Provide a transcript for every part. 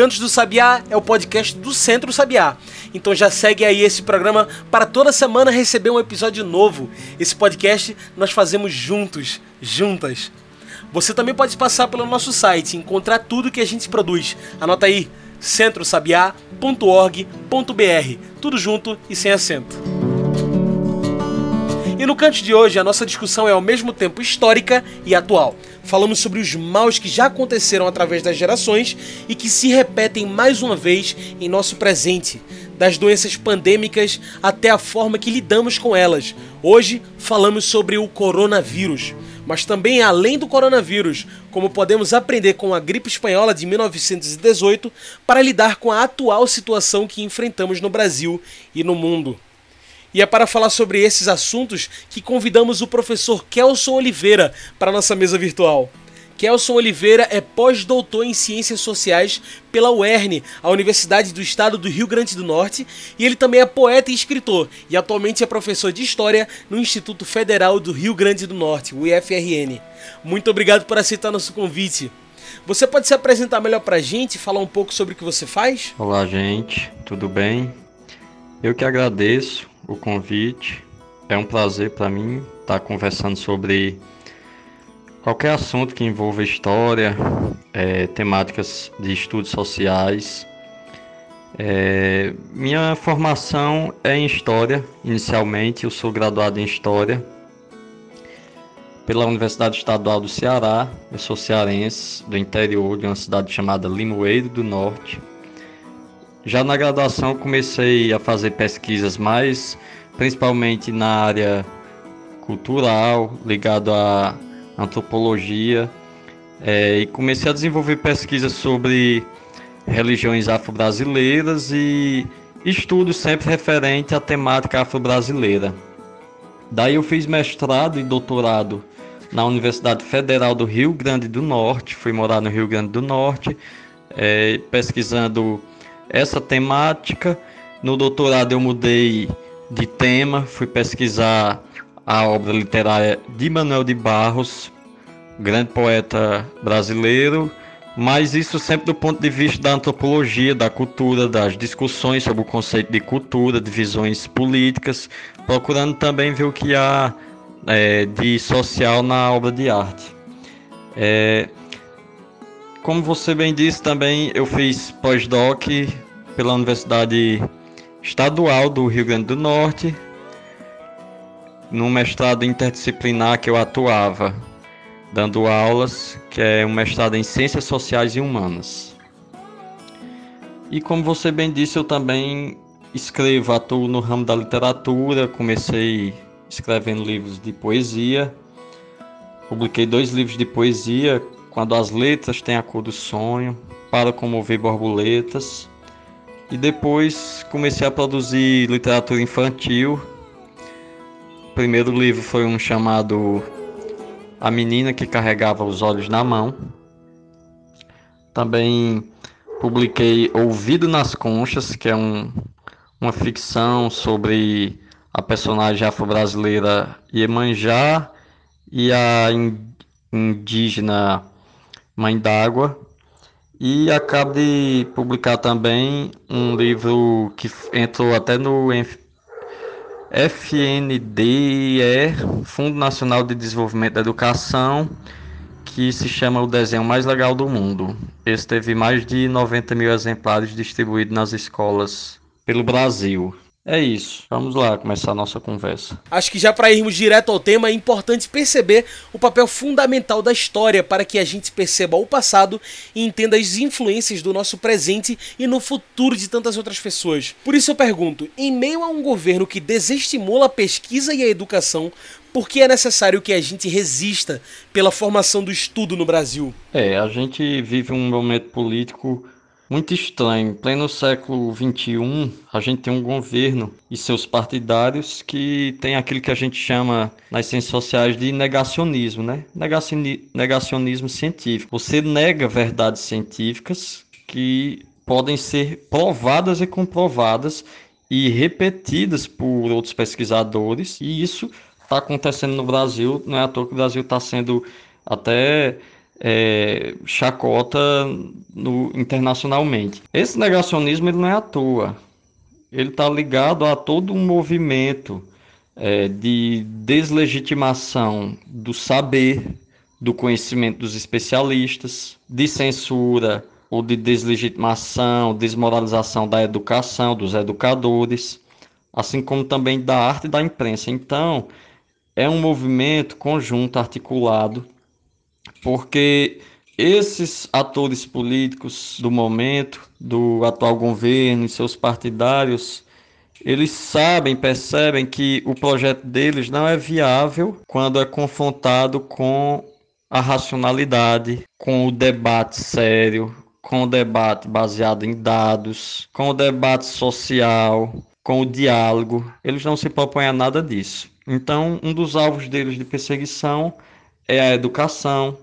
Cantos do Sabiá é o podcast do Centro Sabiá. Então já segue aí esse programa para toda semana receber um episódio novo. Esse podcast nós fazemos juntos, juntas. Você também pode passar pelo nosso site e encontrar tudo que a gente produz. Anota aí centrosabiá.org.br, tudo junto e sem acento. E no canto de hoje, a nossa discussão é ao mesmo tempo histórica e atual. Falamos sobre os maus que já aconteceram através das gerações e que se repetem mais uma vez em nosso presente, das doenças pandêmicas até a forma que lidamos com elas. Hoje falamos sobre o coronavírus mas também além do coronavírus, como podemos aprender com a gripe espanhola de 1918 para lidar com a atual situação que enfrentamos no Brasil e no mundo. E é para falar sobre esses assuntos que convidamos o professor Kelson Oliveira para nossa mesa virtual. Kelson Oliveira é pós-doutor em Ciências Sociais pela UERN, a Universidade do Estado do Rio Grande do Norte, e ele também é poeta e escritor, e atualmente é professor de História no Instituto Federal do Rio Grande do Norte, o IFRN. Muito obrigado por aceitar nosso convite. Você pode se apresentar melhor para a gente e falar um pouco sobre o que você faz? Olá, gente, tudo bem? Eu que agradeço o convite. É um prazer para mim estar conversando sobre Qualquer assunto que envolva história, é, temáticas de estudos sociais. É, minha formação é em História, inicialmente, eu sou graduado em História pela Universidade Estadual do Ceará. Eu sou cearense, do interior de uma cidade chamada Limoeiro do Norte. Já na graduação comecei a fazer pesquisas mais, principalmente na área cultural, ligado a antropologia, é, e comecei a desenvolver pesquisas sobre religiões afro-brasileiras e estudos sempre referente à temática afro-brasileira. Daí eu fiz mestrado e doutorado na Universidade Federal do Rio Grande do Norte, fui morar no Rio Grande do Norte, é, pesquisando essa temática. No doutorado eu mudei de tema, fui pesquisar a obra literária de Manuel de Barros, grande poeta brasileiro, mas isso sempre do ponto de vista da antropologia, da cultura, das discussões sobre o conceito de cultura, de visões políticas, procurando também ver o que há é, de social na obra de arte. É, como você bem disse, também eu fiz pós-doc pela Universidade Estadual do Rio Grande do Norte, no mestrado interdisciplinar que eu atuava, dando aulas, que é um mestrado em Ciências Sociais e Humanas. E como você bem disse, eu também escrevo, atuo no ramo da literatura, comecei escrevendo livros de poesia, publiquei dois livros de poesia, Quando as Letras Têm a Cor do Sonho, Para Comover Borboletas, e depois comecei a produzir literatura infantil, o primeiro livro foi um chamado A Menina que Carregava os Olhos na Mão. Também publiquei Ouvido nas Conchas, que é um, uma ficção sobre a personagem afro-brasileira Iemanjá e a indígena Mãe d'Água. E acabo de publicar também um livro que entrou até no FNDE, Fundo Nacional de Desenvolvimento da Educação, que se chama o desenho mais legal do mundo. Esse teve mais de 90 mil exemplares distribuídos nas escolas pelo Brasil. É isso. Vamos lá começar a nossa conversa. Acho que já para irmos direto ao tema, é importante perceber o papel fundamental da história para que a gente perceba o passado e entenda as influências do nosso presente e no futuro de tantas outras pessoas. Por isso eu pergunto: em meio a um governo que desestimula a pesquisa e a educação, por que é necessário que a gente resista pela formação do estudo no Brasil? É, a gente vive um momento político muito estranho. Em pleno século XXI, a gente tem um governo e seus partidários que tem aquilo que a gente chama nas ciências sociais de negacionismo, né? Negacionismo científico. Você nega verdades científicas que podem ser provadas e comprovadas e repetidas por outros pesquisadores, e isso está acontecendo no Brasil, não é à toa que o Brasil está sendo até é, chacota no, internacionalmente. Esse negacionismo ele não é à toa, ele está ligado a todo um movimento é, de deslegitimação do saber, do conhecimento dos especialistas, de censura ou de deslegitimação, desmoralização da educação, dos educadores, assim como também da arte e da imprensa. Então, é um movimento conjunto, articulado, porque esses atores políticos do momento, do atual governo e seus partidários, eles sabem, percebem que o projeto deles não é viável quando é confrontado com a racionalidade, com o debate sério, com o debate baseado em dados, com o debate social, com o diálogo. Eles não se propõem a nada disso. Então, um dos alvos deles de perseguição é a educação,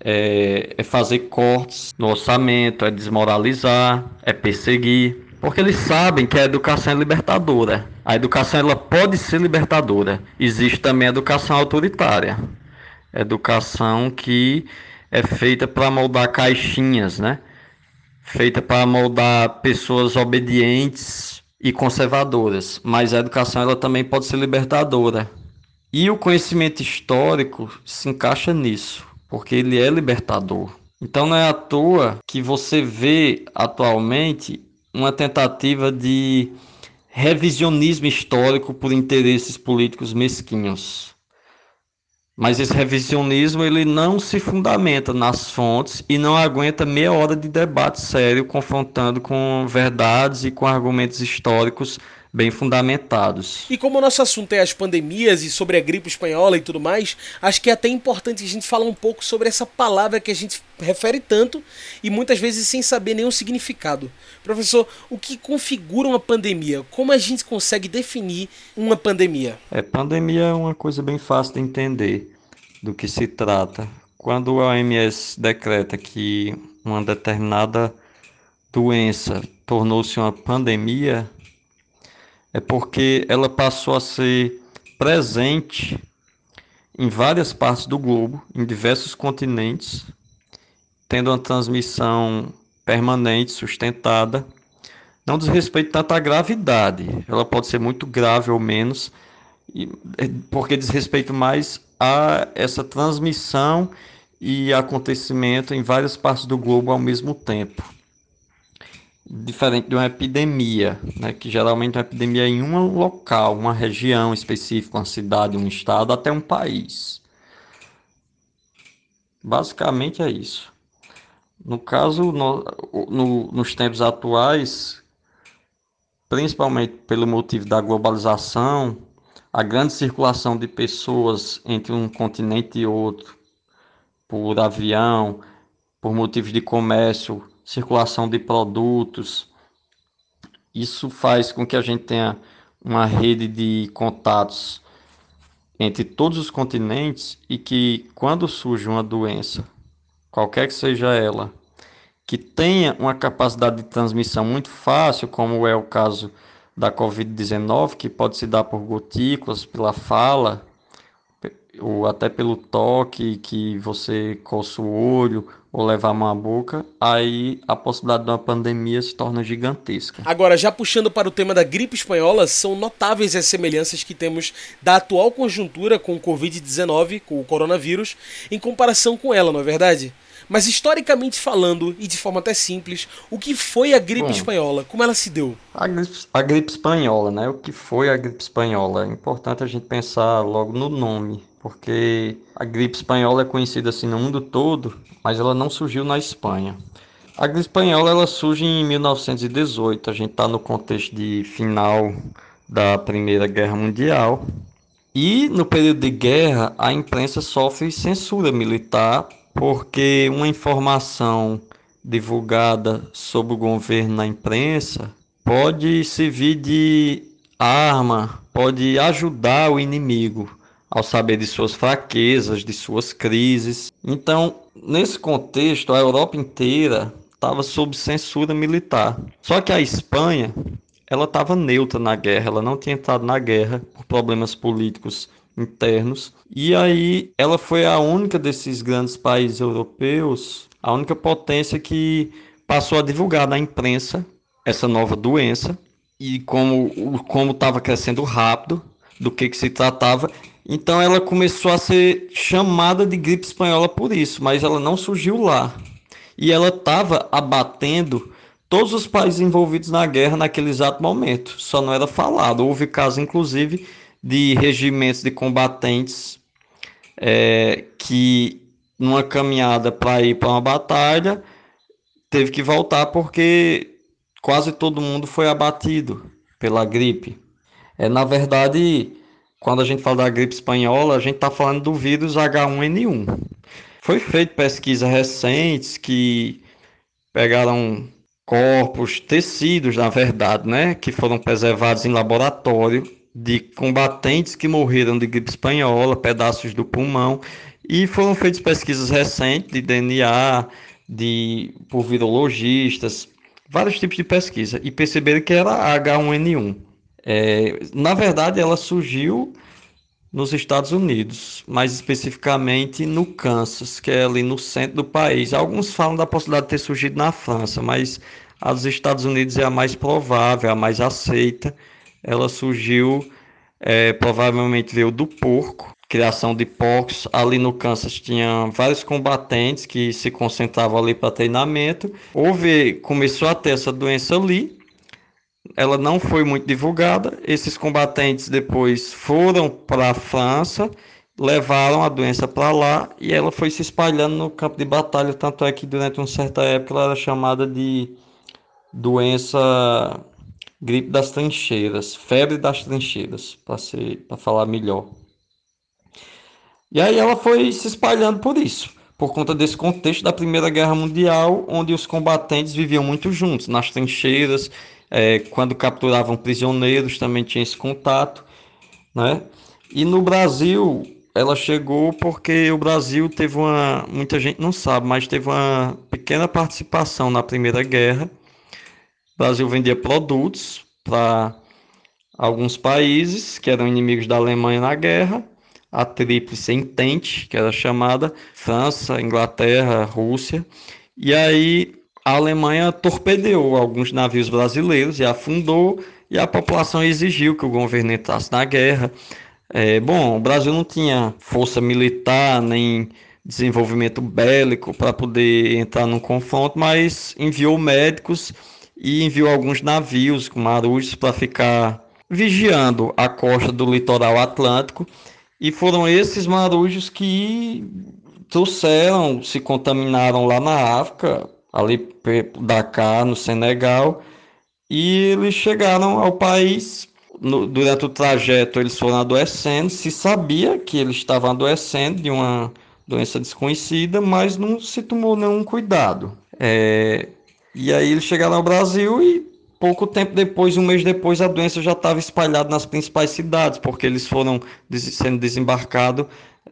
é, é fazer cortes no orçamento, é desmoralizar, é perseguir, porque eles sabem que a educação é libertadora. A educação ela pode ser libertadora. Existe também a educação autoritária, educação que é feita para moldar caixinhas, né? Feita para moldar pessoas obedientes e conservadoras. Mas a educação ela também pode ser libertadora. E o conhecimento histórico se encaixa nisso, porque ele é libertador. Então não é à toa que você vê atualmente uma tentativa de revisionismo histórico por interesses políticos mesquinhos. Mas esse revisionismo ele não se fundamenta nas fontes e não aguenta meia hora de debate sério confrontando com verdades e com argumentos históricos bem fundamentados. E como o nosso assunto é as pandemias e sobre a gripe espanhola e tudo mais, acho que é até importante a gente falar um pouco sobre essa palavra que a gente refere tanto e muitas vezes sem saber nenhum significado. Professor, o que configura uma pandemia? Como a gente consegue definir uma pandemia? É, pandemia é uma coisa bem fácil de entender do que se trata. Quando a OMS decreta que uma determinada doença tornou-se uma pandemia, é porque ela passou a ser presente em várias partes do globo, em diversos continentes, tendo uma transmissão permanente, sustentada. Não diz respeito tanto à gravidade, ela pode ser muito grave ou menos, porque diz respeito mais a essa transmissão e acontecimento em várias partes do globo ao mesmo tempo. Diferente de uma epidemia, né, que geralmente é uma epidemia em um local, uma região específica, uma cidade, um estado, até um país. Basicamente é isso. No caso, no, no, nos tempos atuais, principalmente pelo motivo da globalização, a grande circulação de pessoas entre um continente e outro, por avião, por motivos de comércio, circulação de produtos, isso faz com que a gente tenha uma rede de contatos entre todos os continentes e que quando surge uma doença, qualquer que seja ela, que tenha uma capacidade de transmissão muito fácil, como é o caso da Covid-19, que pode se dar por gotículas, pela fala, ou até pelo toque que você coça o olho ou levar a mão à boca, aí a possibilidade de uma pandemia se torna gigantesca. Agora, já puxando para o tema da gripe espanhola, são notáveis as semelhanças que temos da atual conjuntura com o Covid-19, com o coronavírus, em comparação com ela, não é verdade? Mas historicamente falando, e de forma até simples, o que foi a gripe Bom, espanhola? Como ela se deu? A gripe, a gripe espanhola, né? O que foi a gripe espanhola? É importante a gente pensar logo no nome, porque a gripe espanhola é conhecida assim no mundo todo, mas ela não surgiu na Espanha. A gripe espanhola ela surge em 1918, a gente está no contexto de final da Primeira Guerra Mundial. E no período de guerra, a imprensa sofre censura militar porque uma informação divulgada sob o governo na imprensa pode servir de arma, pode ajudar o inimigo ao saber de suas fraquezas, de suas crises. Então, nesse contexto, a Europa inteira estava sob censura militar. Só que a Espanha, ela estava neutra na guerra, ela não tinha entrado na guerra por problemas políticos internos. E aí ela foi a única desses grandes países europeus, a única potência que passou a divulgar na imprensa essa nova doença e como como estava crescendo rápido, do que, que se tratava. Então ela começou a ser chamada de gripe espanhola por isso, mas ela não surgiu lá. E ela estava abatendo todos os países envolvidos na guerra naquele exato momento. Só não era falado. Houve casos, inclusive, de regimentos de combatentes é, que, numa caminhada para ir para uma batalha, teve que voltar porque quase todo mundo foi abatido pela gripe. É, na verdade, quando a gente fala da gripe espanhola, a gente está falando do vírus H1N1. Foi feita pesquisas recentes que pegaram corpos, tecidos, na verdade, né, que foram preservados em laboratório de combatentes que morreram de gripe espanhola, pedaços do pulmão, e foram feitas pesquisas recentes de DNA, de por virologistas, vários tipos de pesquisa, e perceberam que era H1N1. É, na verdade, ela surgiu nos Estados Unidos, mais especificamente no Kansas, que é ali no centro do país. Alguns falam da possibilidade de ter surgido na França, mas a dos Estados Unidos é a mais provável, a mais aceita. Ela surgiu, é, provavelmente veio do porco, criação de porcos. Ali no Kansas tinha vários combatentes que se concentravam ali para treinamento. Houve, começou a ter essa doença ali. Ela não foi muito divulgada. Esses combatentes depois foram para a França, levaram a doença para lá e ela foi se espalhando no campo de batalha. Tanto é que durante uma certa época ela era chamada de doença gripe das trincheiras, febre das trincheiras, para falar melhor. E aí ela foi se espalhando por isso, por conta desse contexto da Primeira Guerra Mundial, onde os combatentes viviam muito juntos, nas trincheiras, é, quando capturavam prisioneiros também tinha esse contato, né? E no Brasil ela chegou porque o Brasil teve uma, muita gente não sabe, mas teve uma pequena participação na Primeira Guerra. O Brasil vendia produtos para alguns países que eram inimigos da Alemanha na guerra a tríplice entente, que era chamada França, Inglaterra, Rússia. E aí a Alemanha torpedeou alguns navios brasileiros e afundou, e a população exigiu que o governo entrasse na guerra. É, bom, o Brasil não tinha força militar nem desenvolvimento bélico para poder entrar num confronto, mas enviou médicos e enviou alguns navios com marujos para ficar vigiando a costa do litoral atlântico e foram esses marujos que trouxeram, se contaminaram lá na África, ali Dakar, no Senegal, e eles chegaram ao país. No, durante o trajeto, eles foram adoecendo. Se sabia que eles estavam adoecendo de uma doença desconhecida, mas não se tomou nenhum cuidado. É, e aí eles chegaram ao Brasil e pouco tempo depois, um mês depois, a doença já estava espalhada nas principais cidades, porque eles foram sendo desembarcados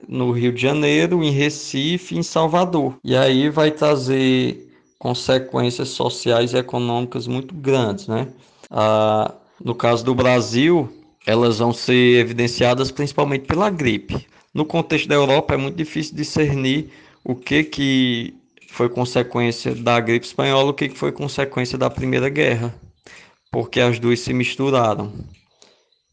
no Rio de Janeiro, em Recife em Salvador. E aí vai trazer consequências sociais e econômicas muito grandes, né? Ah, no caso do Brasil, elas vão ser evidenciadas principalmente pela gripe. No contexto da Europa, é muito difícil discernir o que que foi consequência da gripe espanhola, o que que foi consequência da Primeira Guerra porque as duas se misturaram.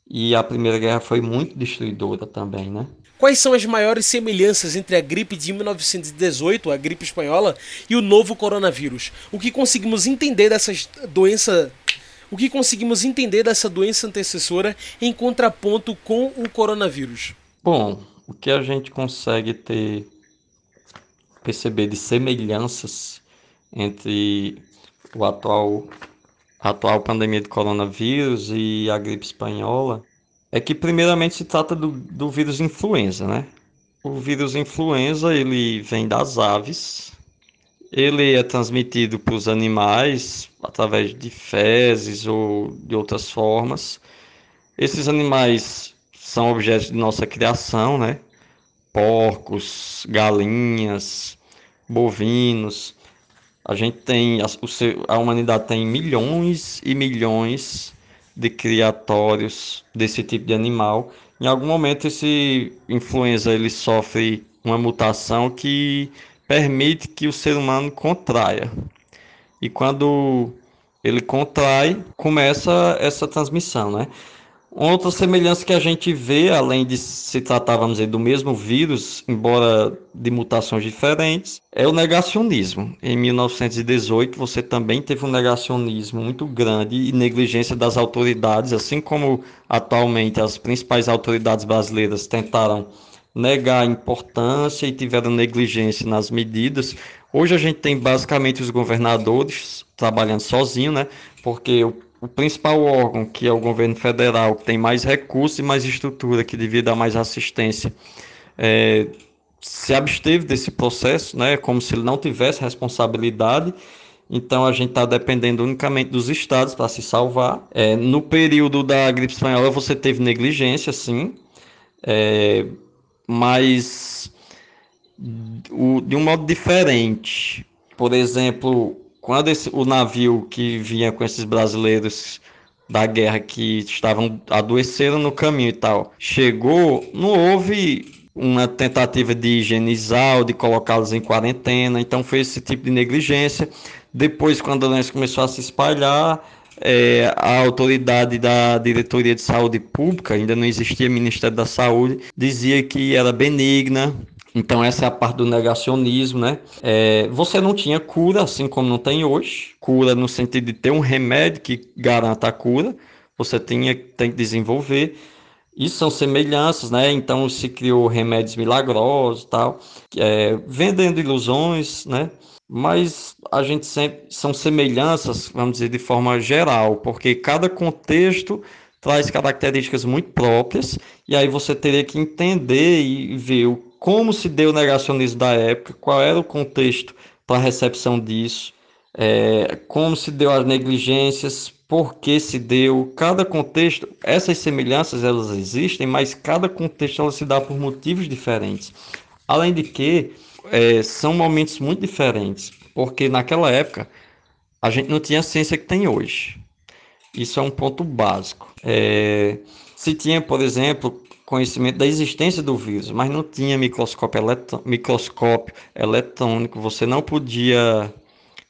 E a Primeira Guerra foi muito destruidora também, né? Quais são as maiores semelhanças entre a gripe de 1918, a gripe espanhola, e o novo coronavírus? O que conseguimos entender dessa doença o que conseguimos entender dessa doença antecessora em contraponto com o coronavírus? Bom, o que a gente consegue ter perceber de semelhanças entre o atual a atual pandemia de coronavírus e a gripe espanhola é que primeiramente se trata do, do vírus influenza, né? O vírus influenza ele vem das aves, ele é transmitido para os animais através de fezes ou de outras formas. Esses animais são objetos de nossa criação, né? Porcos, galinhas, bovinos. A gente tem, a, a humanidade tem milhões e milhões de criatórios desse tipo de animal. Em algum momento esse influenza ele sofre uma mutação que permite que o ser humano contraia. E quando ele contrai, começa essa transmissão, né? Outra semelhança que a gente vê, além de se tratar, vamos dizer, do mesmo vírus, embora de mutações diferentes, é o negacionismo. Em 1918, você também teve um negacionismo muito grande e negligência das autoridades, assim como atualmente as principais autoridades brasileiras tentaram negar a importância e tiveram negligência nas medidas. Hoje a gente tem basicamente os governadores trabalhando sozinho, né? Porque o o principal órgão, que é o governo federal, que tem mais recursos e mais estrutura, que devia dar mais assistência, é, se absteve desse processo, né, como se ele não tivesse responsabilidade. Então a gente está dependendo unicamente dos estados para se salvar. É, no período da gripe espanhola você teve negligência, sim, é, mas o, de um modo diferente. Por exemplo, quando esse, o navio que vinha com esses brasileiros da guerra que estavam adoeceram no caminho e tal, chegou, não houve uma tentativa de higienizar ou de colocá-los em quarentena, então foi esse tipo de negligência. Depois, quando a doença começou a se espalhar, é, a autoridade da Diretoria de Saúde Pública, ainda não existia Ministério da Saúde, dizia que era benigna, então essa é a parte do negacionismo, né? É, você não tinha cura, assim como não tem hoje. Cura no sentido de ter um remédio que garanta a cura. Você tinha, tem que desenvolver. Isso são semelhanças, né? Então se criou remédios milagrosos, tal, é, vendendo ilusões, né? Mas a gente sempre são semelhanças, vamos dizer de forma geral, porque cada contexto traz características muito próprias e aí você teria que entender e ver o como se deu o negacionismo da época, qual era o contexto para a recepção disso, é, como se deu as negligências, por que se deu, cada contexto, essas semelhanças elas existem, mas cada contexto ela se dá por motivos diferentes. Além de que é, são momentos muito diferentes, porque naquela época a gente não tinha a ciência que tem hoje. Isso é um ponto básico. É, se tinha, por exemplo, conhecimento da existência do vírus, mas não tinha microscópio, microscópio eletrônico, você não podia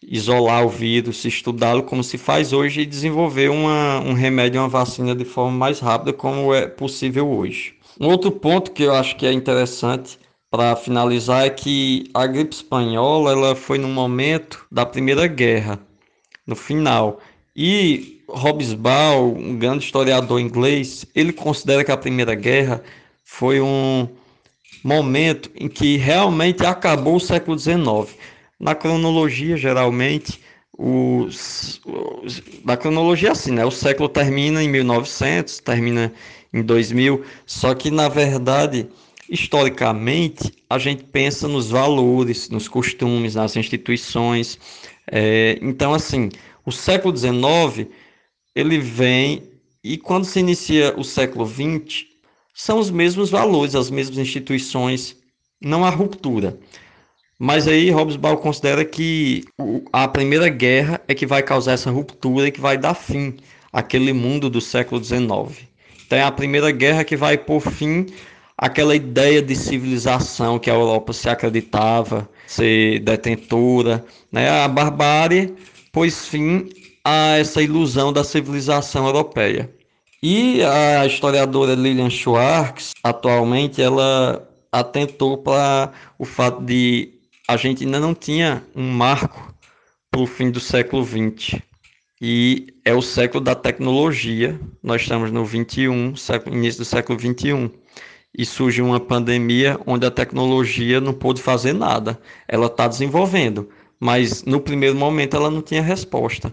isolar o vírus, estudá-lo como se faz hoje e desenvolver uma, um remédio, uma vacina de forma mais rápida, como é possível hoje. Um outro ponto que eu acho que é interessante para finalizar é que a gripe espanhola ela foi no momento da Primeira Guerra, no final, e Hobsbawm, um grande historiador inglês, ele considera que a Primeira Guerra foi um momento em que realmente acabou o século XIX. Na cronologia, geralmente, os, os, na cronologia assim, né? O século termina em 1900, termina em 2000, só que na verdade, historicamente, a gente pensa nos valores, nos costumes, nas instituições. É, então, assim, o século XIX ele vem e quando se inicia o século XX, são os mesmos valores, as mesmas instituições, não há ruptura. Mas aí Hobsbawm considera que a Primeira Guerra é que vai causar essa ruptura e que vai dar fim àquele mundo do século XIX. Então é a Primeira Guerra que vai por fim àquela ideia de civilização que a Europa se acreditava ser detentora, né? A barbárie pôs fim a essa ilusão da civilização europeia. E a historiadora Lilian Schwartz, atualmente, ela atentou para o fato de a gente ainda não tinha um marco para o fim do século XX. E é o século da tecnologia. Nós estamos no 21, século, início do século 21. E surge uma pandemia onde a tecnologia não pôde fazer nada. Ela está desenvolvendo, mas no primeiro momento ela não tinha resposta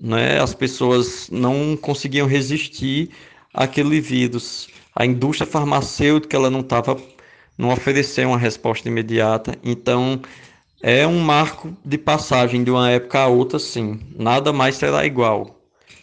né, as pessoas não conseguiam resistir àquele vírus. A indústria farmacêutica ela não estava não ofereceu uma resposta imediata. Então, é um marco de passagem de uma época a outra, sim. Nada mais será igual,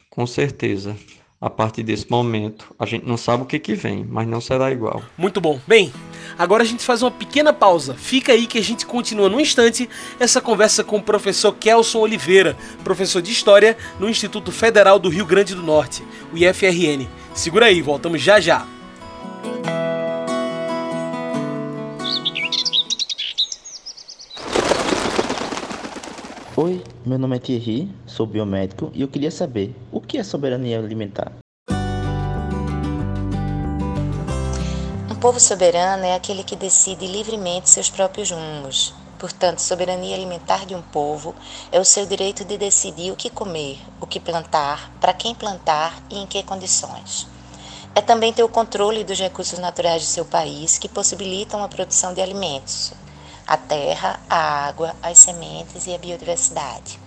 com certeza. A partir desse momento, a gente não sabe o que, que vem, mas não será igual. Muito bom. Bem, agora a gente faz uma pequena pausa. Fica aí que a gente continua no instante essa conversa com o professor Kelson Oliveira, professor de História no Instituto Federal do Rio Grande do Norte, o IFRN. Segura aí, voltamos já já. Oi, meu nome é Thierry, sou biomédico e eu queria saber o que é soberania alimentar. Um povo soberano é aquele que decide livremente seus próprios rumos. Portanto, soberania alimentar de um povo é o seu direito de decidir o que comer, o que plantar, para quem plantar e em que condições. É também ter o controle dos recursos naturais de seu país que possibilitam a produção de alimentos, a terra, a água, as sementes e a biodiversidade.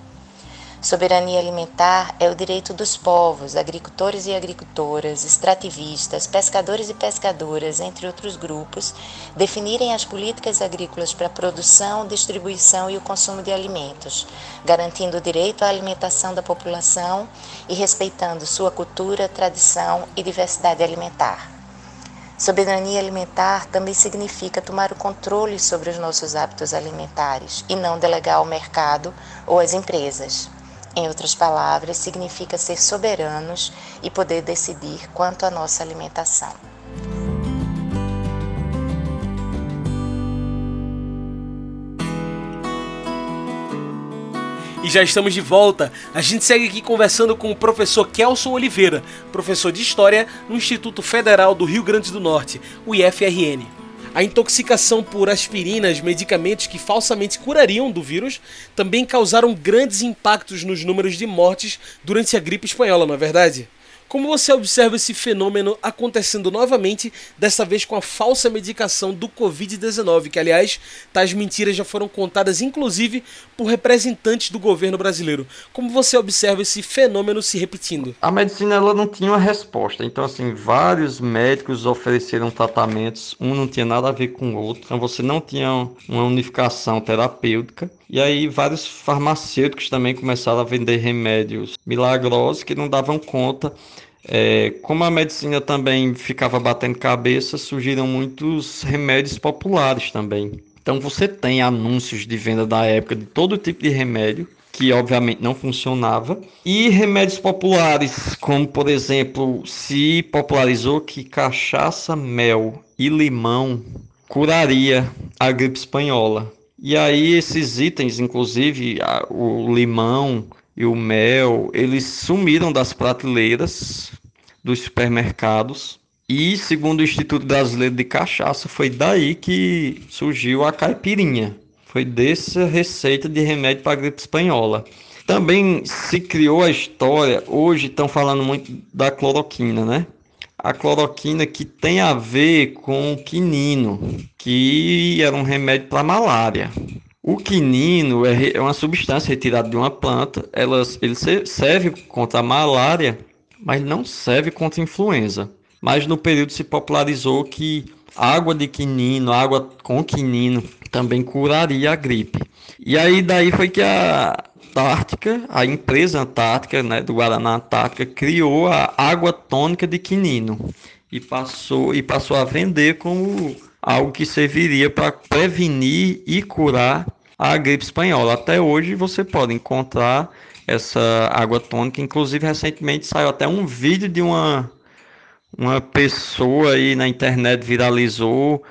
Soberania alimentar é o direito dos povos, agricultores e agricultoras, extrativistas, pescadores e pescadoras, entre outros grupos, definirem as políticas agrícolas para a produção, distribuição e o consumo de alimentos, garantindo o direito à alimentação da população e respeitando sua cultura, tradição e diversidade alimentar. Soberania alimentar também significa tomar o controle sobre os nossos hábitos alimentares e não delegar ao mercado ou às empresas. Em outras palavras, significa ser soberanos e poder decidir quanto à nossa alimentação. Já estamos de volta. A gente segue aqui conversando com o professor Kelson Oliveira, professor de História no Instituto Federal do Rio Grande do Norte, o IFRN. A intoxicação por aspirinas, medicamentos que falsamente curariam do vírus, também causaram grandes impactos nos números de mortes durante a gripe espanhola, não é verdade? Como você observa esse fenômeno acontecendo novamente, dessa vez com a falsa medicação do Covid-19, que aliás, tais mentiras já foram contadas inclusive por representantes do governo brasileiro. Como você observa esse fenômeno se repetindo? A medicina ela não tinha uma resposta, então assim, vários médicos ofereceram tratamentos, um não tinha nada a ver com o outro, então você não tinha uma unificação terapêutica. E aí vários farmacêuticos também começaram a vender remédios milagrosos que não davam conta. É, como a medicina também ficava batendo cabeça, surgiram muitos remédios populares também. Então você tem anúncios de venda da época de todo tipo de remédio, que obviamente não funcionava, e remédios populares, como por exemplo, se popularizou que cachaça, mel e limão curaria a gripe espanhola. E aí esses itens, inclusive o limão e o mel, eles sumiram das prateleiras dos supermercados. E segundo o Instituto Brasileiro de Cachaça, foi daí que surgiu a caipirinha. Foi dessa receita de remédio para gripe espanhola. Também se criou a história, hoje estão falando muito da cloroquina, né? a cloroquina que tem a ver com o quinino, que era um remédio para malária. O quinino é, é uma substância retirada de uma planta, ela, ele serve contra a malária, mas não serve contra a influenza. Mas no período se popularizou que água de quinino, água com quinino, também curaria a gripe. E aí daí foi que a, Antártica, a empresa Antártica, né, do Guaraná Antártica, criou a água tônica de quinino e passou, e passou a vender como algo que serviria para prevenir e curar a gripe espanhola. Até hoje você pode encontrar essa água tônica, inclusive recentemente saiu até um vídeo de uma uma pessoa aí na internet viralizou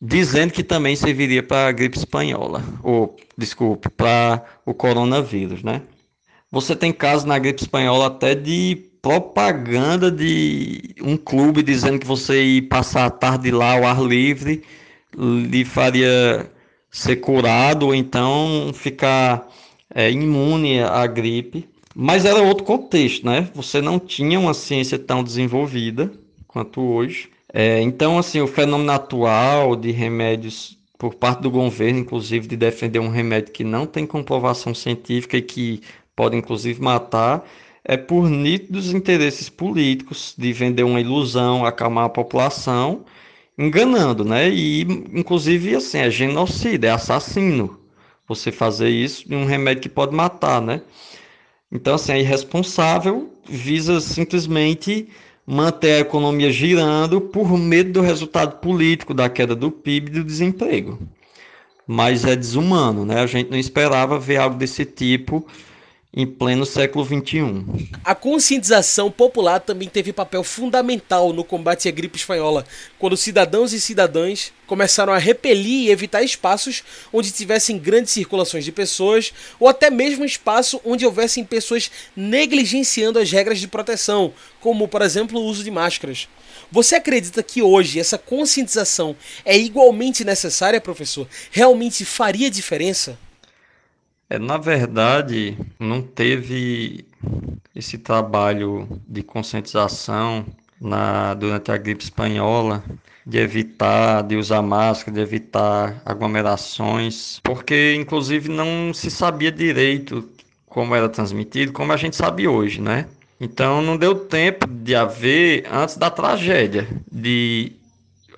dizendo que também serviria para a gripe espanhola, ou, desculpe, para o coronavírus, né? Você tem casos na gripe espanhola até de propaganda de um clube dizendo que você ir passar a tarde lá ao ar livre lhe faria ser curado ou então ficar é, imune à gripe. Mas era outro contexto, né? Você não tinha uma ciência tão desenvolvida quanto hoje. É, então, assim, o fenômeno atual de remédios por parte do governo, inclusive, de defender um remédio que não tem comprovação científica e que pode, inclusive, matar, é por nítidos interesses políticos de vender uma ilusão, acalmar a população, enganando, né? E, inclusive, assim, é genocídio, é assassino. você fazer isso de um remédio que pode matar, né? Então, assim, é irresponsável, visa simplesmente manter a economia girando por medo do resultado político da queda do PIB e do desemprego. Mas é desumano, né? A gente não esperava ver algo desse tipo em pleno século XXI. A conscientização popular também teve papel fundamental no combate à gripe espanhola, quando cidadãos e cidadãs começaram a repelir e evitar espaços onde tivessem grandes circulações de pessoas ou até mesmo espaço onde houvessem pessoas negligenciando as regras de proteção, como por exemplo o uso de máscaras. Você acredita que hoje essa conscientização é igualmente necessária, professor? Realmente faria diferença? É, na verdade, não teve esse trabalho de conscientização na, durante a gripe espanhola, de evitar, de usar máscara, de evitar aglomerações, porque inclusive não se sabia direito como era transmitido, como a gente sabe hoje, né? Então não deu tempo de haver antes da tragédia, de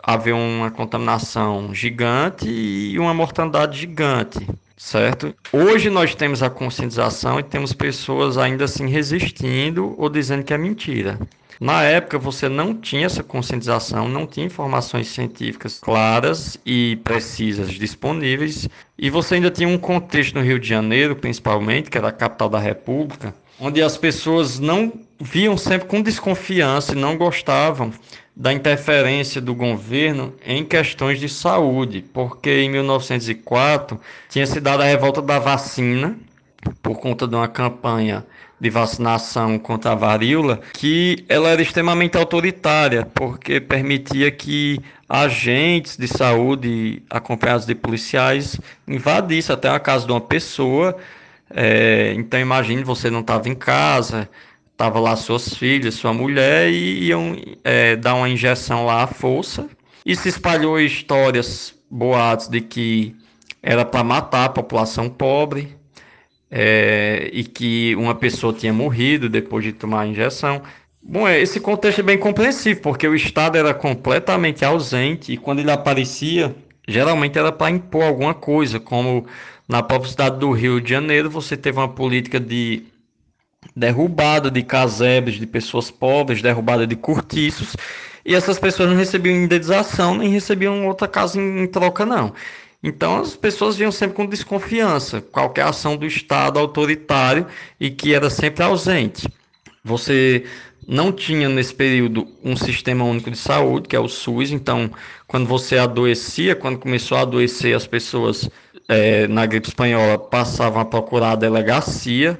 haver uma contaminação gigante e uma mortandade gigante certo? Hoje nós temos a conscientização e temos pessoas ainda assim resistindo ou dizendo que é mentira. Na época você não tinha essa conscientização, não tinha informações científicas claras e precisas disponíveis, e você ainda tinha um contexto no Rio de Janeiro, principalmente, que era a capital da República, onde as pessoas não viam sempre com desconfiança e não gostavam da interferência do governo em questões de saúde, porque em 1904 tinha se dado a revolta da vacina por conta de uma campanha de vacinação contra a varíola, que ela era extremamente autoritária, porque permitia que agentes de saúde acompanhados de policiais invadissem até a casa de uma pessoa. É, então imagine você não estava em casa, Tava lá suas filhas, sua mulher e iam é, dar uma injeção lá à força. E se espalhou histórias, boatos de que era para matar a população pobre é, e que uma pessoa tinha morrido depois de tomar a injeção. Bom, é, esse contexto é bem compreensível, porque o Estado era completamente ausente e quando ele aparecia, geralmente era para impor alguma coisa, como na própria cidade do Rio de Janeiro, você teve uma política de derrubada de casebres de pessoas pobres, derrubada de cortiços, e essas pessoas não recebiam indenização, nem recebiam outra casa em, em troca, não. Então as pessoas vinham sempre com desconfiança, qualquer ação do Estado autoritário e que era sempre ausente. Você não tinha nesse período um sistema único de saúde, que é o SUS, então quando você adoecia, quando começou a adoecer as pessoas é, na gripe espanhola passavam a procurar a delegacia.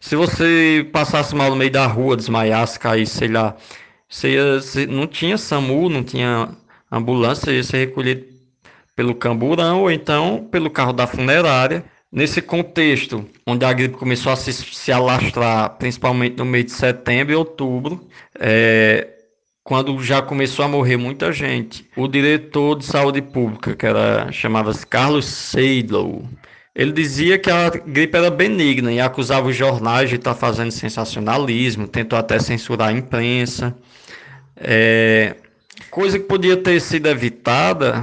Se você passasse mal no meio da rua, desmaiasse, caísse, sei lá, você, ia, você não tinha SAMU, não tinha ambulância, ia ser recolhido pelo camburão ou então pelo carro da funerária. Nesse contexto, onde a gripe começou a se, se alastrar, principalmente no mês de setembro e outubro, é, quando já começou a morrer muita gente, o diretor de saúde pública, que era chamava-se Carlos Seidlow, ele dizia que a gripe era benigna e acusava os jornais de estar fazendo sensacionalismo, tentou até censurar a imprensa. É, coisa que podia ter sido evitada,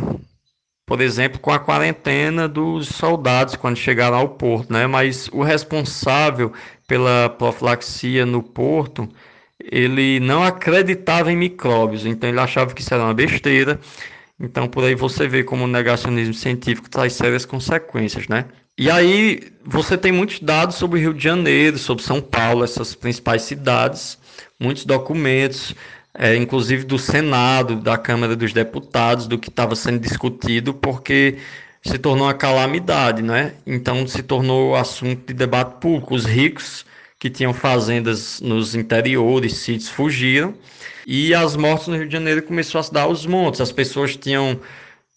por exemplo, com a quarentena dos soldados quando chegaram ao porto, né? Mas o responsável pela profilaxia no porto ele não acreditava em micróbios, então ele achava que isso era uma besteira. Então por aí você vê como o negacionismo científico traz sérias consequências, né? E aí você tem muitos dados sobre o Rio de Janeiro, sobre São Paulo, essas principais cidades, muitos documentos, é, inclusive do Senado, da Câmara dos Deputados, do que estava sendo discutido, porque se tornou uma calamidade, né? Então se tornou assunto de debate público. Os ricos que tinham fazendas nos interiores, sítios, fugiram. E as mortes no Rio de Janeiro começou a se dar aos montes. As pessoas tinham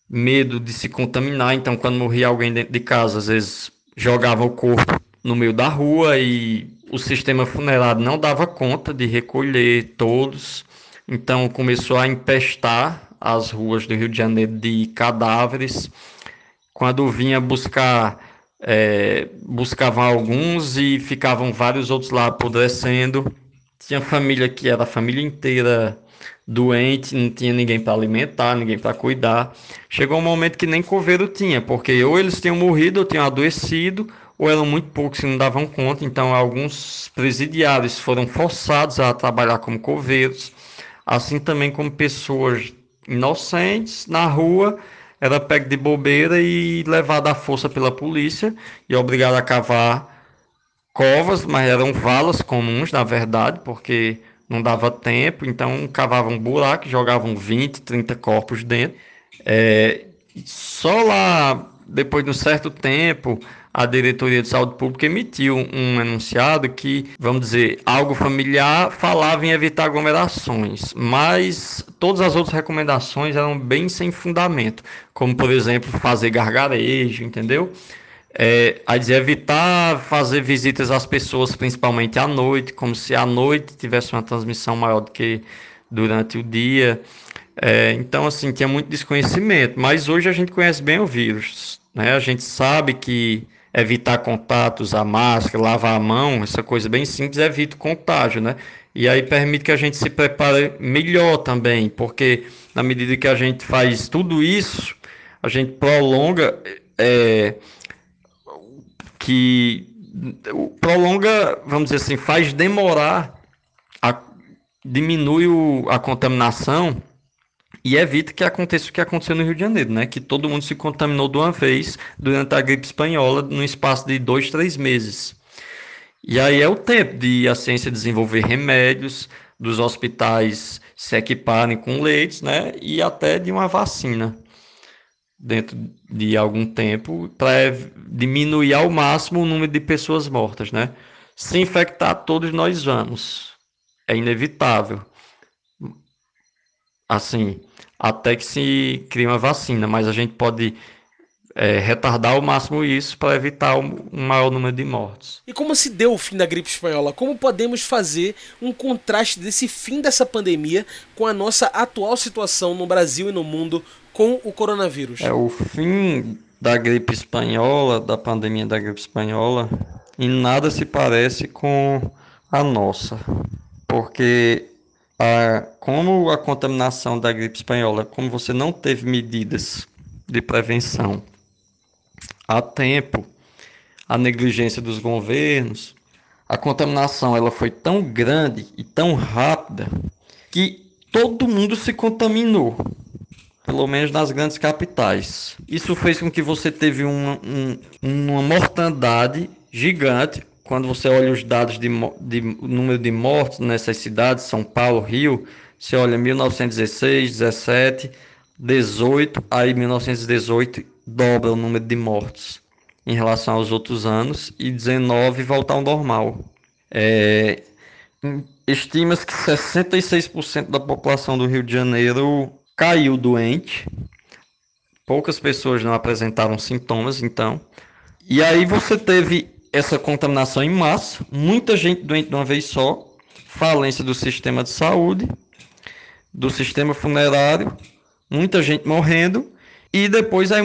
medo de se contaminar, então quando morria alguém dentro de casa, às vezes jogavam o corpo no meio da rua e o sistema funerário não dava conta de recolher todos. Então começou a empestar as ruas do Rio de Janeiro de cadáveres. Quando vinha buscar é, buscavam alguns e ficavam vários outros lá apodrecendo. Tinha família que era a família inteira doente, não tinha ninguém para alimentar, ninguém para cuidar. Chegou um momento que nem coveiro tinha, porque ou eles tinham morrido ou tinham adoecido, ou eram muito poucos que não davam conta. Então, alguns presidiários foram forçados a trabalhar como coveiros, assim também como pessoas inocentes na rua era pego de bobeira e levado à força pela polícia e obrigado a cavar covas, mas eram valas comuns, na verdade, porque não dava tempo, então cavavam um buraco, jogavam 20, 30 corpos dentro. É, só lá, depois de um certo tempo, a Diretoria de Saúde Pública emitiu um enunciado que, vamos dizer, algo familiar falava em evitar aglomerações, mas todas as outras recomendações eram bem sem fundamento, como, por exemplo, fazer gargarejo, entendeu? É, a dizer, evitar fazer visitas às pessoas, principalmente à noite, como se à noite tivesse uma transmissão maior do que durante o dia. É, então, assim, tinha muito desconhecimento, mas hoje a gente conhece bem o vírus. Né? A gente sabe que evitar contatos, a máscara, lavar a mão, essa coisa bem simples, evita o contágio, né? E aí permite que a gente se prepare melhor também, porque na medida que a gente faz tudo isso, a gente prolonga é, que prolonga, vamos dizer assim, faz demorar, a, diminui o, a contaminação e evita que aconteça o que aconteceu no Rio de Janeiro, né? Que todo mundo se contaminou de uma vez durante a gripe espanhola, no espaço de dois, três meses. E aí é o tempo de a ciência desenvolver remédios, dos hospitais se equiparem com leitos, né? E até de uma vacina dentro de algum tempo para diminuir ao máximo o número de pessoas mortas, né? Se infectar, todos nós vamos. É inevitável. Assim, até que se crie uma vacina, mas a gente pode é, retardar ao máximo isso para evitar um, um maior número de mortes. E como se deu o fim da gripe espanhola? Como podemos fazer um contraste desse fim dessa pandemia com a nossa atual situação no Brasil e no mundo com o coronavírus? É o fim da gripe espanhola, da pandemia da gripe espanhola, em nada se parece com a nossa, porque a, como a contaminação da gripe espanhola, como você não teve medidas de prevenção há tempo, a negligência dos governos, a contaminação ela foi tão grande e tão rápida que todo mundo se contaminou, pelo menos nas grandes capitais. Isso fez com que você teve uma, um, uma mortandade gigante, quando você olha os dados de, de número de mortos nessas cidades, São Paulo, Rio, você olha 1916, 17, 18, aí 1918 dobra o número de mortos em relação aos outros anos e 19 volta ao normal. É, Estima-se que 66% da população do Rio de Janeiro caiu doente. Poucas pessoas não apresentaram sintomas, então. E aí você teve essa contaminação em massa, muita gente doente de uma vez só, falência do sistema de saúde, do sistema funerário, muita gente morrendo e depois a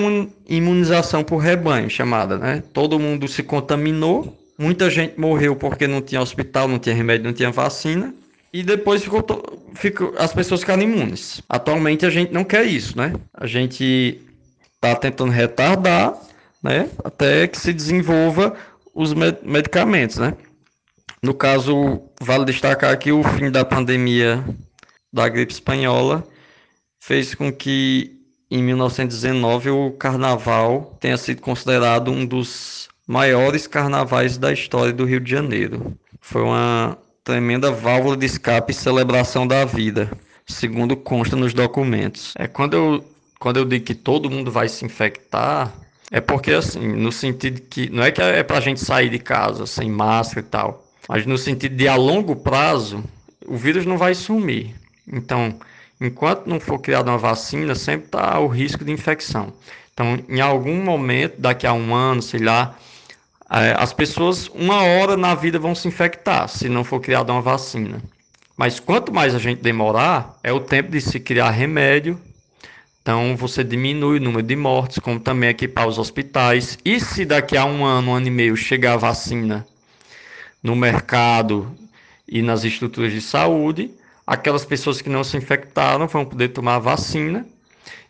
imunização por rebanho, chamada, né? Todo mundo se contaminou, muita gente morreu porque não tinha hospital, não tinha remédio, não tinha vacina. E depois ficou, ficou, as pessoas ficaram imunes. Atualmente a gente não quer isso, né? A gente está tentando retardar, né? Até que se desenvolva os medicamentos, né? No caso, vale destacar que o fim da pandemia da gripe espanhola fez com que em 1919 o carnaval tenha sido considerado um dos maiores carnavais da história do Rio de Janeiro. Foi uma tremenda válvula de escape e celebração da vida, segundo consta nos documentos. É quando eu quando eu digo que todo mundo vai se infectar, é porque, assim, no sentido que. Não é que é pra gente sair de casa sem máscara e tal. Mas no sentido de a longo prazo, o vírus não vai sumir. Então, enquanto não for criada uma vacina, sempre está o risco de infecção. Então, em algum momento, daqui a um ano, sei lá, é, as pessoas, uma hora na vida, vão se infectar se não for criada uma vacina. Mas quanto mais a gente demorar, é o tempo de se criar remédio então você diminui o número de mortes, como também equipar os hospitais. E se daqui a um ano, um ano e meio chegar a vacina no mercado e nas estruturas de saúde, aquelas pessoas que não se infectaram vão poder tomar vacina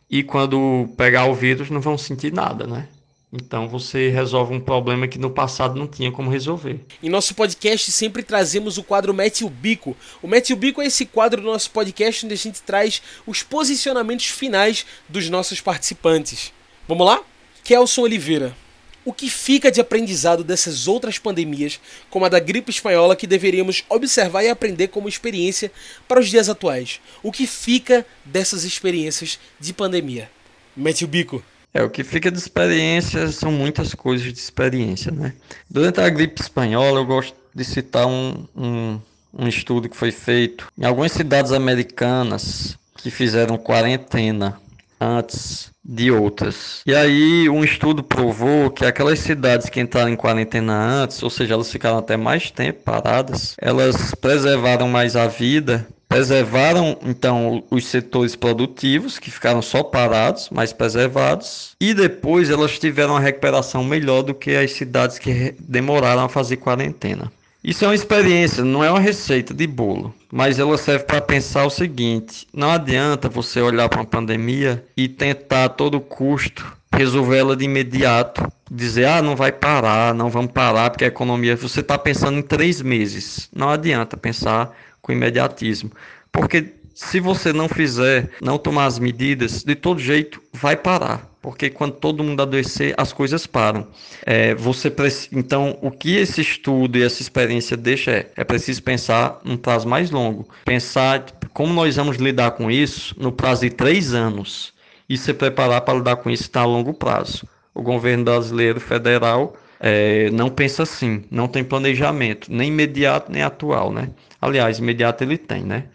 e quando pegar o vírus não vão sentir nada, né? Então você resolve um problema que no passado não tinha como resolver. Em nosso podcast sempre trazemos o quadro Mete o Bico. O Mete o Bico é esse quadro do nosso podcast onde a gente traz os posicionamentos finais dos nossos participantes. Vamos lá? Kelson Oliveira. O que fica de aprendizado dessas outras pandemias, como a da gripe espanhola, que deveríamos observar e aprender como experiência para os dias atuais? O que fica dessas experiências de pandemia? Mete o bico. É, o que fica de experiência são muitas coisas de experiência, né? Durante a gripe espanhola, eu gosto de citar um, um, um estudo que foi feito em algumas cidades americanas que fizeram quarentena antes de outras. E aí um estudo provou que aquelas cidades que entraram em quarentena antes, ou seja, elas ficaram até mais tempo paradas, elas preservaram mais a vida Preservaram então os setores produtivos que ficaram só parados, mas preservados, e depois elas tiveram uma recuperação melhor do que as cidades que demoraram a fazer quarentena. Isso é uma experiência, não é uma receita de bolo, mas ela serve para pensar o seguinte: não adianta você olhar para uma pandemia e tentar a todo custo resolver ela de imediato, dizer ah não vai parar, não vamos parar porque a economia. Você está pensando em três meses, não adianta pensar com imediatismo. Porque se você não fizer, não tomar as medidas, de todo jeito vai parar. Porque quando todo mundo adoecer, as coisas param. É, você Então, o que esse estudo e essa experiência deixa é, é preciso pensar num prazo mais longo. Pensar como nós vamos lidar com isso no prazo de três anos. E se preparar para lidar com isso a longo prazo. O governo brasileiro federal é, não pensa assim, não tem planejamento, nem imediato nem atual, né? Aliás, imediato ele tem, né?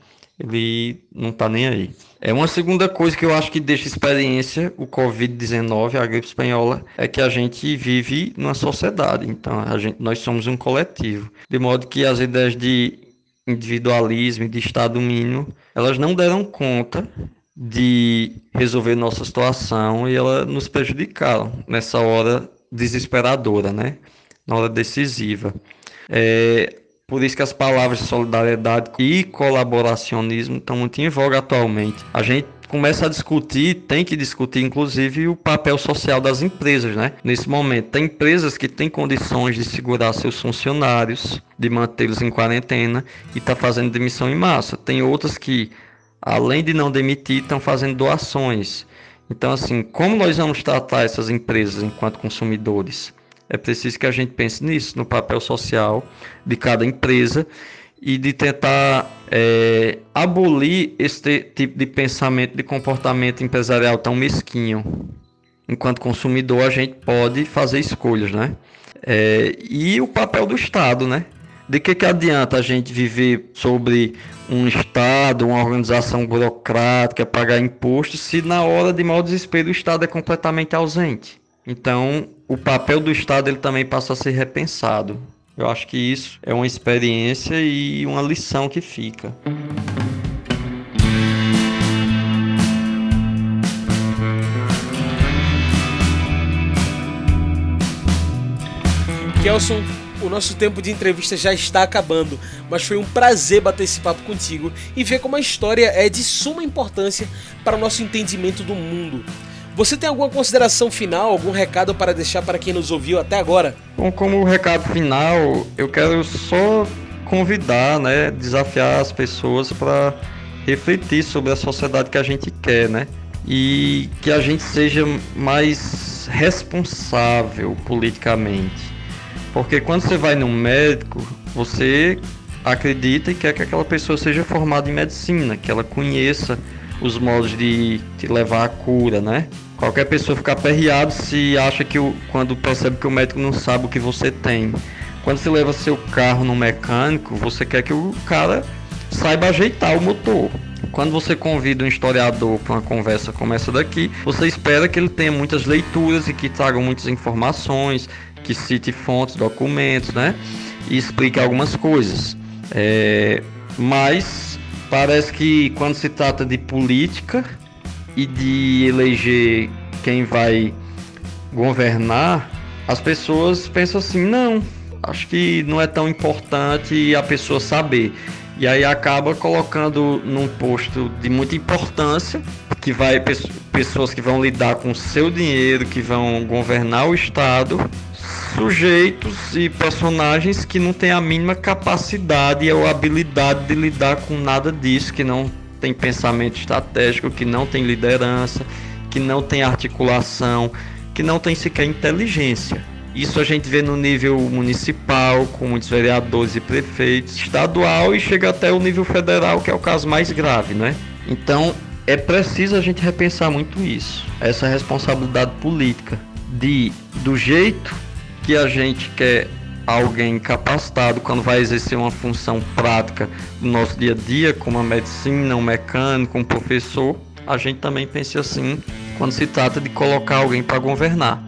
Ele não tá nem aí. É uma segunda coisa que eu acho que deixa experiência o Covid-19, a gripe espanhola, é que a gente vive numa sociedade. Então, a gente, nós somos um coletivo. De modo que as ideias de individualismo e de Estado mínimo, elas não deram conta de resolver nossa situação e elas nos prejudicaram nessa hora desesperadora, né? Na hora decisiva. É, por isso que as palavras solidariedade e colaboracionismo estão muito em voga atualmente. A gente começa a discutir, tem que discutir inclusive o papel social das empresas, né? Nesse momento, tem empresas que têm condições de segurar seus funcionários, de mantê-los em quarentena e está fazendo demissão em massa. Tem outras que, além de não demitir, estão fazendo doações. Então, assim, como nós vamos tratar essas empresas enquanto consumidores? É preciso que a gente pense nisso, no papel social de cada empresa e de tentar é, abolir esse tipo de pensamento, de comportamento empresarial tão mesquinho. Enquanto consumidor, a gente pode fazer escolhas, né? É, e o papel do Estado, né? De que, que adianta a gente viver sobre um Estado, uma organização burocrática, pagar impostos, se na hora de maior desespero o Estado é completamente ausente? Então, o papel do Estado ele também passa a ser repensado. Eu acho que isso é uma experiência e uma lição que fica. Kelson, o nosso tempo de entrevista já está acabando, mas foi um prazer bater esse papo contigo e ver como a história é de suma importância para o nosso entendimento do mundo. Você tem alguma consideração final, algum recado para deixar para quem nos ouviu até agora? Bom, como recado final, eu quero só convidar, né, desafiar as pessoas para refletir sobre a sociedade que a gente quer, né? E que a gente seja mais responsável politicamente. Porque quando você vai num médico, você acredita e quer que aquela pessoa seja formada em medicina, que ela conheça os modos de te levar à cura, né? Qualquer pessoa fica aperreado se acha que o, quando percebe que o médico não sabe o que você tem. Quando você leva seu carro no mecânico, você quer que o cara saiba ajeitar o motor. Quando você convida um historiador para uma conversa como essa daqui, você espera que ele tenha muitas leituras e que traga muitas informações, que cite fontes, documentos, né? E explique algumas coisas. É... Mas parece que quando se trata de política, e de eleger quem vai governar, as pessoas pensam assim: não, acho que não é tão importante a pessoa saber. E aí acaba colocando num posto de muita importância, que vai pessoas que vão lidar com seu dinheiro, que vão governar o estado, sujeitos e personagens que não têm a mínima capacidade ou habilidade de lidar com nada disso, que não tem pensamento estratégico, que não tem liderança, que não tem articulação, que não tem sequer inteligência. Isso a gente vê no nível municipal, com muitos vereadores e prefeitos, estadual e chega até o nível federal, que é o caso mais grave, né? Então, é preciso a gente repensar muito isso, essa responsabilidade política de do jeito que a gente quer alguém capacitado quando vai exercer uma função prática no nosso dia a dia, como a medicina, um mecânico, um professor, a gente também pensa assim quando se trata de colocar alguém para governar.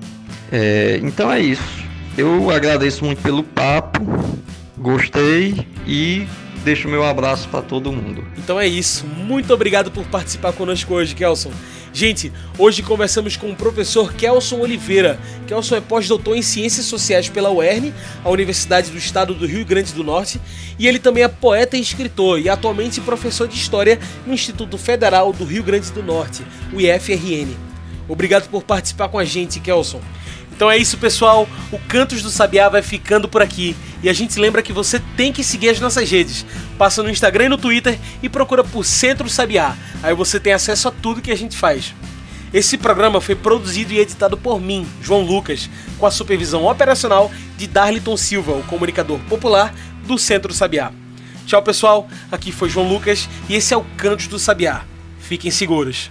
É, então é isso. Eu agradeço muito pelo papo, gostei e deixo meu abraço para todo mundo. Então é isso. Muito obrigado por participar conosco hoje, Kelson. Gente, hoje conversamos com o professor Kelson Oliveira. Kelson é pós-doutor em Ciências Sociais pela UERN, a Universidade do Estado do Rio Grande do Norte, e ele também é poeta e escritor e atualmente professor de História no Instituto Federal do Rio Grande do Norte, o IFRN. Obrigado por participar com a gente, Kelson. Então é isso, pessoal. O Cantos do Sabiá vai ficando por aqui. E a gente lembra que você tem que seguir as nossas redes. Passa no Instagram e no Twitter e procura por Centro Sabiá. Aí você tem acesso a tudo que a gente faz. Esse programa foi produzido e editado por mim, João Lucas, com a supervisão operacional de Darliton Silva, o comunicador popular do Centro Sabiá. Tchau, pessoal. Aqui foi João Lucas e esse é o Cantos do Sabiá. Fiquem seguros.